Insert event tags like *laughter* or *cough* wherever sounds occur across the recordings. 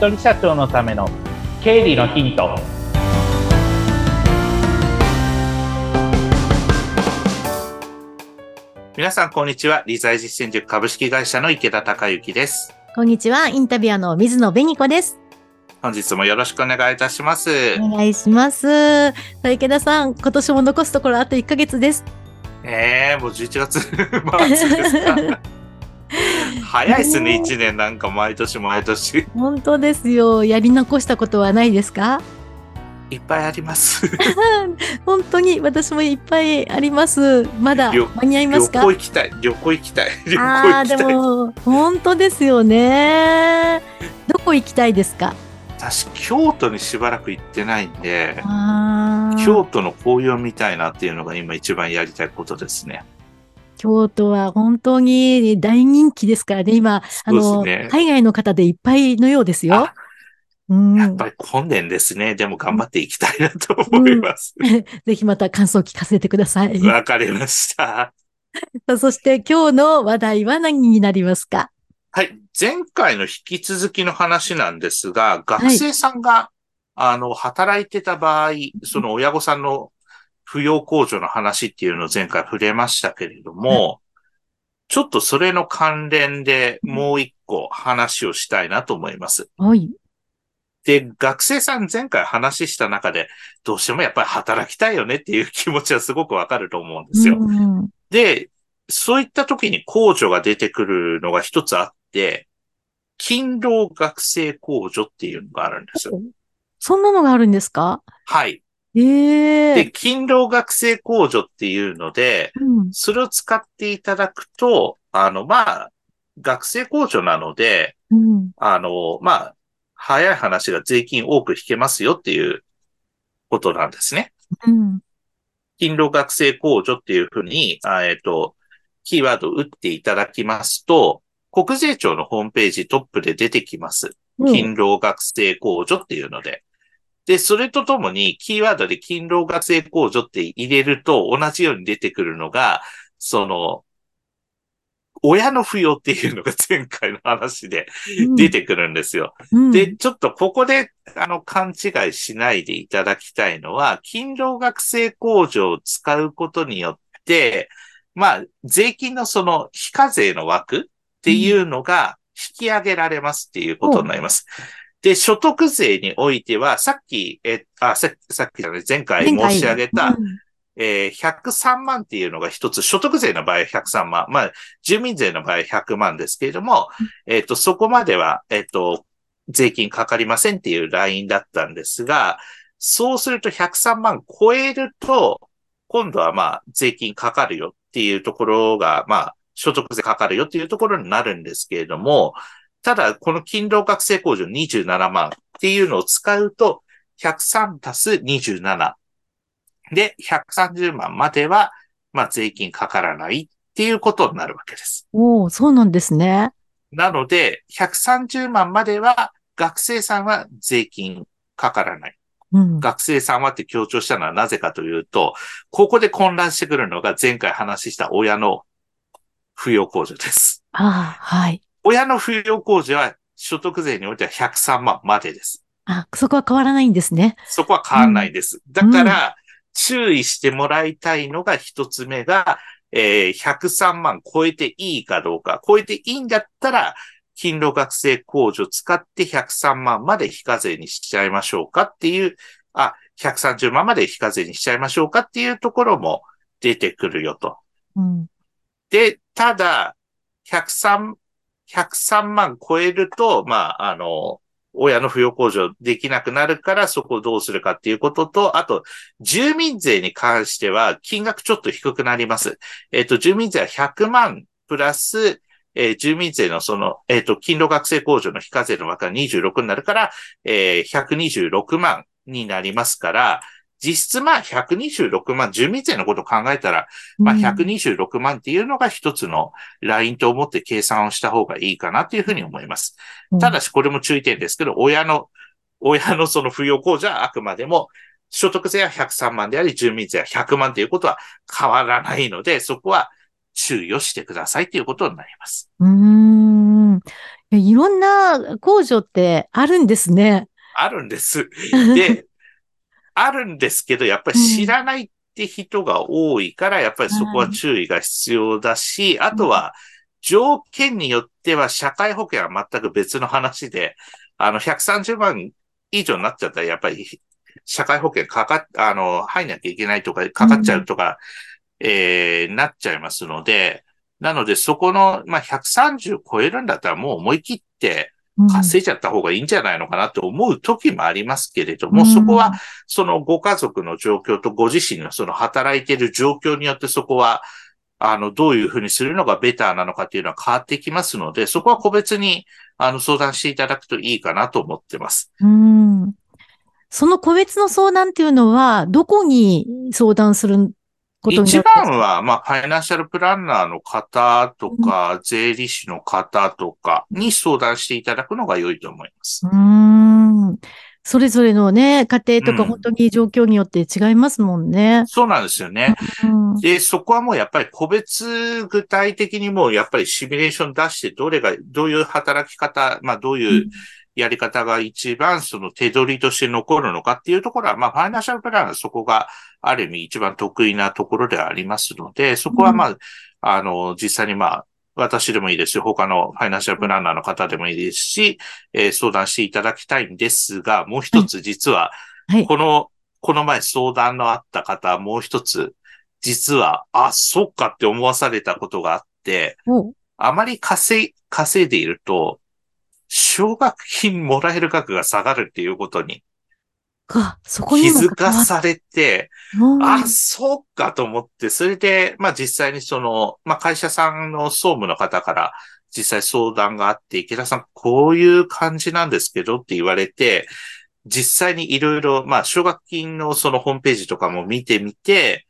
人社長のための経理のヒント皆さん、こんにちは。理財実践塾株式会社の池田隆之です。こんにちは、インタビュアーの水野紅子です。本日もよろしくお願いいたします。お願いします。池田さん、今年も残すところあと1ヶ月です。えー、もう11月 *laughs* 末ですか。*laughs* 早いですね、1年なんか毎年毎年。本当ですよ。やり残したことはないですか？いっぱいあります。*laughs* 本当に私もいっぱいあります。まだ旅間に合いま旅すか？行行きたい。旅行行きたい。旅行ああー、行きたい。でも、本当ですよね。どこ行きたいですか？私、京都にしばらく行ってないんで、京都の紅葉見たいなっていうのが今一番やりたいことですね。京都は本当に大人気ですからね。今、あの、海外の方でいっぱいのようですよあ。うんやっぱり混んですね。でも頑張っていきたいなと思います。*laughs* ぜひまた感想を聞かせてください。わかりました。*laughs* そして今日の話題は何になりますか？はい。前回の引き続きの話なんですが、学生さんが、あの、働いてた場合、その親御さんの扶養控除の話っていうのを前回触れましたけれども、ちょっとそれの関連でもう一個話をしたいなと思います。はい。で、学生さん前回話した中で、どうしてもやっぱり働きたいよねっていう気持ちはすごくわかると思うんですよ。うんで、そういった時に控除が出てくるのが一つあって、勤労学生控除っていうのがあるんですよ。そんなのがあるんですか？はい。ええで、勤労学生控除っていうので、うんそれを使っていただくと、あの、まあ、学生控除なので、うんあの、まあ、早い話が税金多く引けますよっていうことなんですね。うん勤労学生控除っていうふうに、あえっ、と、キーワードを打っていただきますと、国税庁のホームページトップで出てきます。うん勤労学生控除っていうので。で、それとともに、キーワードで勤労学生控除って入れると同じように出てくるのが、その、親の扶養っていうのが前回の話で出てくるんですよ。うんで、ちょっとここで、あの、勘違いしないでいただきたいのは、勤労学生控除を使うことによって、まあ、税金のその非課税の枠っていうのが引き上げられますっていうことになります。で、所得税においては、さっき、え、あ、ささっきじゃない、前回申し上げた、うん。えー103万っていうのが一つ、所得税の場合は103万、まあ、住民税の場合は100万ですけれども、えっ、と、そこまでは、えっ、と、税金かかりませんっていうラインだったんですが、そうすると103万超えると、今度はまあ、税金かかるよっていうところが、まあ、所得税かかるよっていうところになるんですけれども、ただ、この勤労学生控除27万っていうのを使うと、103足す27。で、130万までは、まあ、税金かからないっていうことになるわけです。おお、そうなんですね。なので、130万までは、学生さんは税金かからない。うん。学生さんはって強調したのはなぜかというと、ここで混乱してくるのが前回話した親の扶養控除です。ああ、はい。親の扶養控除は所得税においては103万までです。あ、そこは変わらないんですね。そこは変わらないです。だから、注意してもらいたいのが一つ目が、えー103万超えていいかどうか。超えていいんだったら、勤労学生控除使って103万まで非課税にしちゃいましょうかっていう、あ、130万まで非課税にしちゃいましょうかっていうところも出てくるよと。うん。で、ただ、103、103万超えると、まあ、あの、親の扶養控除できなくなるから、そこをどうするかっていうことと、あと、住民税に関しては、金額ちょっと低くなります。えっ、と、住民税は100万プラス、えー住民税のその、えっ、と、勤労学生控除の非課税の枠が26になるから、えー126万になりますから、実質まあ126万、住民税のことを考えたら、まあ、うん126万っていうのが一つのラインと思って計算をした方がいいかなというふうに思います。ただし、これも注意点ですけど、親の、*laughs* 親のその扶養控除はあくまでも、所得税は103万であり、住民税は100万ということは変わらないので、そこは注意をしてくださいということになります。うーん。いろんな控除ってあるんですね。あるんです。*laughs* で、あるんですけど、やっぱり知らないって人が多いから、やっぱりそこは注意が必要だし、あとは、条件によっては社会保険は全く別の話で、あの、130万以上になっちゃったら、やっぱり、社会保険かかっ、あの、入んなきゃいけないとか、かかっちゃうとか、えー、なっちゃいますので、なので、そこの、まあ、130超えるんだったらもう思い切って稼いじゃった方がいいんじゃないのかなと思う時もありますけれども、うんそこは、そのご家族の状況とご自身のその働いている状況によってそこは、あの、どういうふうにするのがベターなのかっていうのは変わってきますので、そこは個別に、あの、相談していただくといいかなと思ってます。うん。その個別の相談っていうのは、どこに相談することになる一か番は、まあ、ファイナンシャルプランナーの方とか、税理士の方とかに相談していただくのが良いと思います。うーん。それぞれのね、家庭とかうん本当に状況によって違いますもんね。そうなんですよね。うん。で、そこはもうやっぱり個別具体的にもうやっぱりシミュレーション出して、どれが、どういう働き方、まあどういうやり方が一番その手取りとして残るのかっていうところは、まあファイナンシャルプランナーそこがある意味一番得意なところではありますので、そこはまあ、あの、実際にまあ、私でもいいですし、他のファイナンシャルプランナーの方でもいいですし、えー相談していただきたいんですが、もう一つ実は、はい。この、この前相談のあった方、もう一つ、実は、あ、そっかって思わされたことがあって、おあまり稼い、稼いでいると、奨学金もらえる額が下がるっていうことに気づかされて、うん。あ、そっかと思って、それで、まあ実際にその、まあ会社さんの総務の方から実際相談があって、池田さん、こういう感じなんですけどって言われて、実際にいろいろ、まあ奨学金のそのホームページとかも見てみて、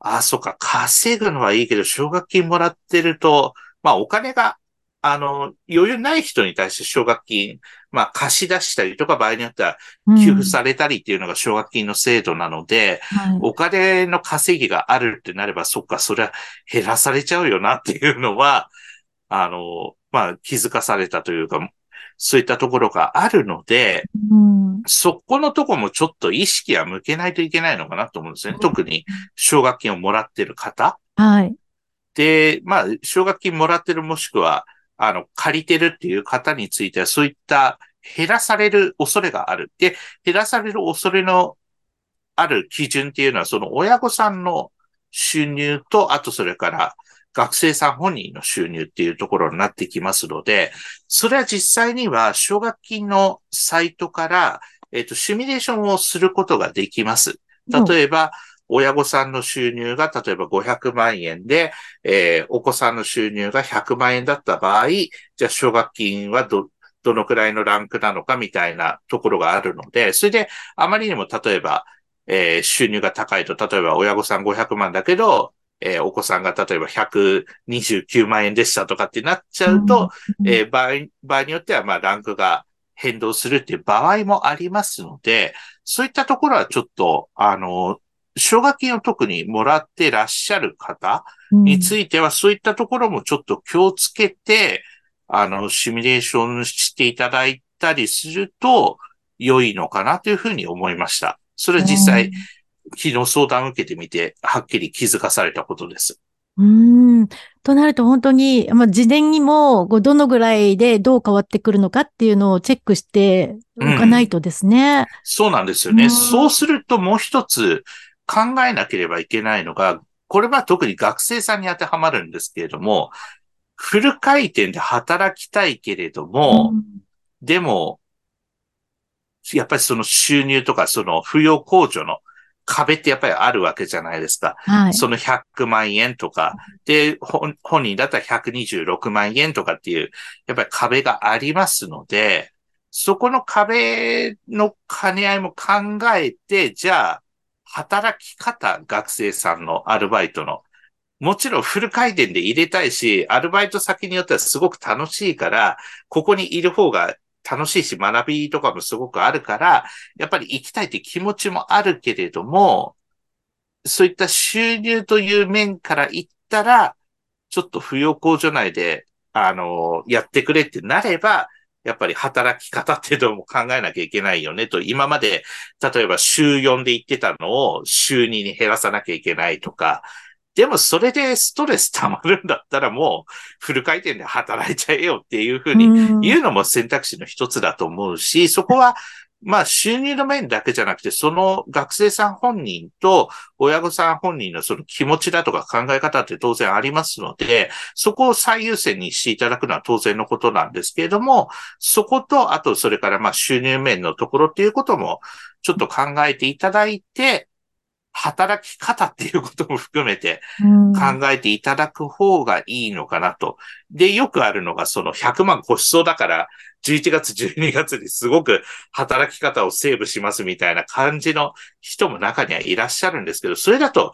あ、そっか、稼ぐのはいいけど、奨学金もらってると、まあお金が、あの、余裕ない人に対して奨学金、まあ貸し出したりとか場合によっては給付されたりっていうのが奨学金の制度なので、うんはいお金の稼ぎがあるってなれば、そっか、それは減らされちゃうよなっていうのは、あの、まあ、気づかされたというか、そういったところがあるので、うんそこのとこもちょっと意識は向けないといけないのかなと思うんですね。特に奨学金をもらってる方。はい。で、まあ、奨学金もらってるもしくは、あの、借りてるっていう方については、そういった減らされる恐れがある。で、減らされる恐れのある基準っていうのは、その親御さんの収入と、あとそれから学生さん本人の収入っていうところになってきますので、それは実際には奨学金のサイトから、えっ、と、シミュレーションをすることができます。例えば、親御さんの収入が例えば500万円で、えーお子さんの収入が100万円だった場合、じゃあ奨学金はど、どのくらいのランクなのかみたいなところがあるので、それであまりにも例えば、えー収入が高いと、例えば親御さん500万だけど、えーお子さんが例えば129万円でしたとかってなっちゃうと、うん。えー場合、場合によっては、まあ、ランクが変動するっていう場合もありますので、そういったところはちょっと、あの、奨学金を特にもらってらっしゃる方については、そういったところもちょっと気をつけて、あの、シミュレーションしていただいたりすると、良いのかなというふうに思いました。それは実際、昨日相談を受けてみて、はっきり気づかされたことです。うん。となると本当に、まあ、事前にも、どのぐらいでどう変わってくるのかっていうのをチェックしておかないとですね。そうなんですよね。うんそうするともう一つ考えなければいけないのが、これは特に学生さんに当てはまるんですけれども、フル回転で働きたいけれども、でも、やっぱりその収入とかその扶養控除の壁ってやっぱりあるわけじゃないですか。はい。その100万円とか、で、本本人だったら126万円とかっていう、やっぱり壁がありますので、そこの壁の兼ね合いも考えて、じゃあ、働き方、学生さんのアルバイトの。もちろんフル回転で入れたいし、アルバイト先によってはすごく楽しいから、ここにいる方が楽しいし、学びとかもすごくあるから、やっぱり行きたいって気持ちもあるけれども、そういった収入という面から言ったら、ちょっと扶養控除内であの、やってくれってなれば、やっぱり働き方っていうのも考えなきゃいけないよねと、今まで、例えば週4で行ってたのを週2に減らさなきゃいけないとか、でもそれでストレス溜まるんだったらもうフル回転で働いちゃえよっていうふうに言うのも選択肢の一つだと思うし、そこはまあ収入の面だけじゃなくて、その学生さん本人と親御さん本人のその気持ちだとか考え方って当然ありますので、そこを最優先にしていただくのは当然のことなんですけれども、そこと、あとそれからまあ収入面のところっていうこともちょっと考えていただいて、働き方っていうことも含めて考えていただく方がいいのかなと。で、よくあるのがその100万個しそうだから11月、12月にすごく働き方をセーブしますみたいな感じの人も中にはいらっしゃるんですけど、それだと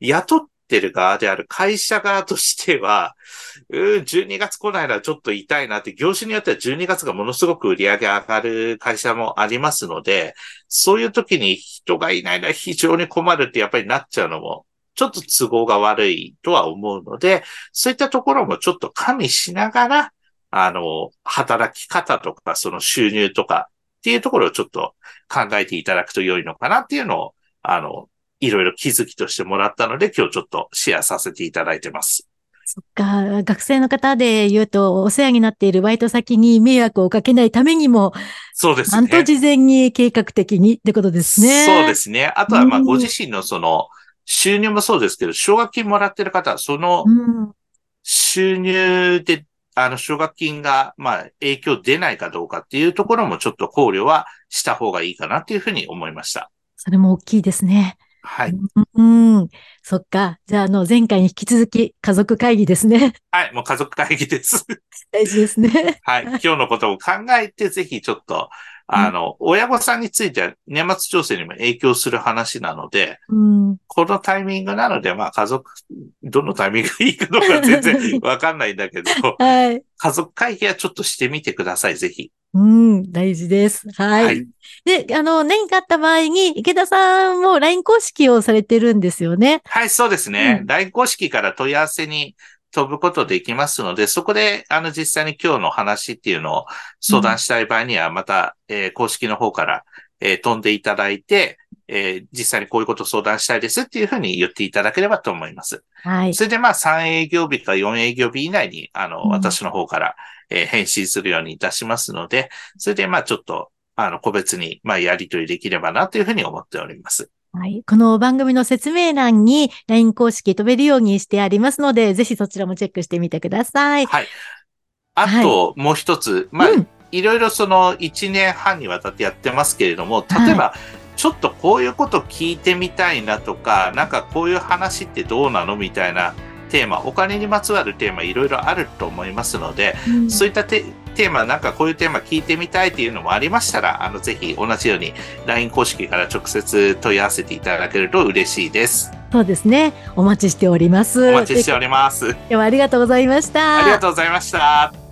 雇っってる側である会社側としては、*laughs* うん、12月来ないのはちょっと痛いなって、業種によっては12月がものすごく売り上げ上がる会社もありますので、そういう時に人がいないのは非常に困るってやっぱりなっちゃうのも、ちょっと都合が悪いとは思うので、そういったところもちょっと加味しながら、あの、働き方とか、その収入とかっていうところをちょっと考えていただくと良いのかなっていうのを、あの、いろいろ気づきとしてもらったので、今日ちょっとシェアさせていただいてます。そっか、学生の方で言うと、お世話になっているバイト先に迷惑をかけないためにも、そうですね。ちゃんと事前に計画的にってことですね。そうですね。あとは、まあ、ご自身のその、収入もそうですけど、奨学金もらってる方は、その、収入で、あの、奨学金が、まあ、影響出ないかどうかっていうところもちょっと考慮はした方がいいかなっていうふうに思いました。それも大きいですね。はい。うん、そっか。じゃあ、あの、前回に引き続き、家族会議ですね。はい、もう家族会議です。大事ですね。はい。今日のことを考えて、ぜひちょっと、あの、うん、親御さんについては年末調整にも影響する話なので、うん、このタイミングなので、まあ家族、どのタイミングがいいかどうか全然 *laughs* わかんないんだけど、はい、家族会議はちょっとしてみてください、ぜひ。うん、大事です。はい。はい、で、あの、何かあった場合に、池田さんも LINE 公式をされてるんですよね。はい、そうですね。うん、LINE 公式から問い合わせに飛ぶことできますので、そこで、あの、実際に今日の話っていうのを相談したい場合には、また、うん、えー、公式の方から、えー、飛んでいただいて、えー、実際にこういうことを相談したいですっていうふうに言っていただければと思います。はい。それでまあ3営業日か4営業日以内に、あの、うん、私の方から、えー、返信するようにいたしますので、それでまあちょっと、あの、個別に、まあやり取りできればなというふうに思っております。はい。この番組の説明欄に LINE 公式飛べるようにしてありますので、ぜひそちらもチェックしてみてください。はい。あと、もう一つ、まあ、うん、いろいろその1年半にわたってやってますけれども、例えば、ちょっとこういうこと聞いてみたいなとか、なんかこういう話ってどうなのみたいなテーマ、お金にまつわるテーマいろいろあると思いますので、うん、そういったテーマ、なんかこういうテーマ聞いてみたいっていうのもありましたら、あの、ぜひ同じように LINE 公式から直接問い合わせていただけると嬉しいです。そうですね。お待ちしております。お待ちしております。今日はありがとうございました。ありがとうございました。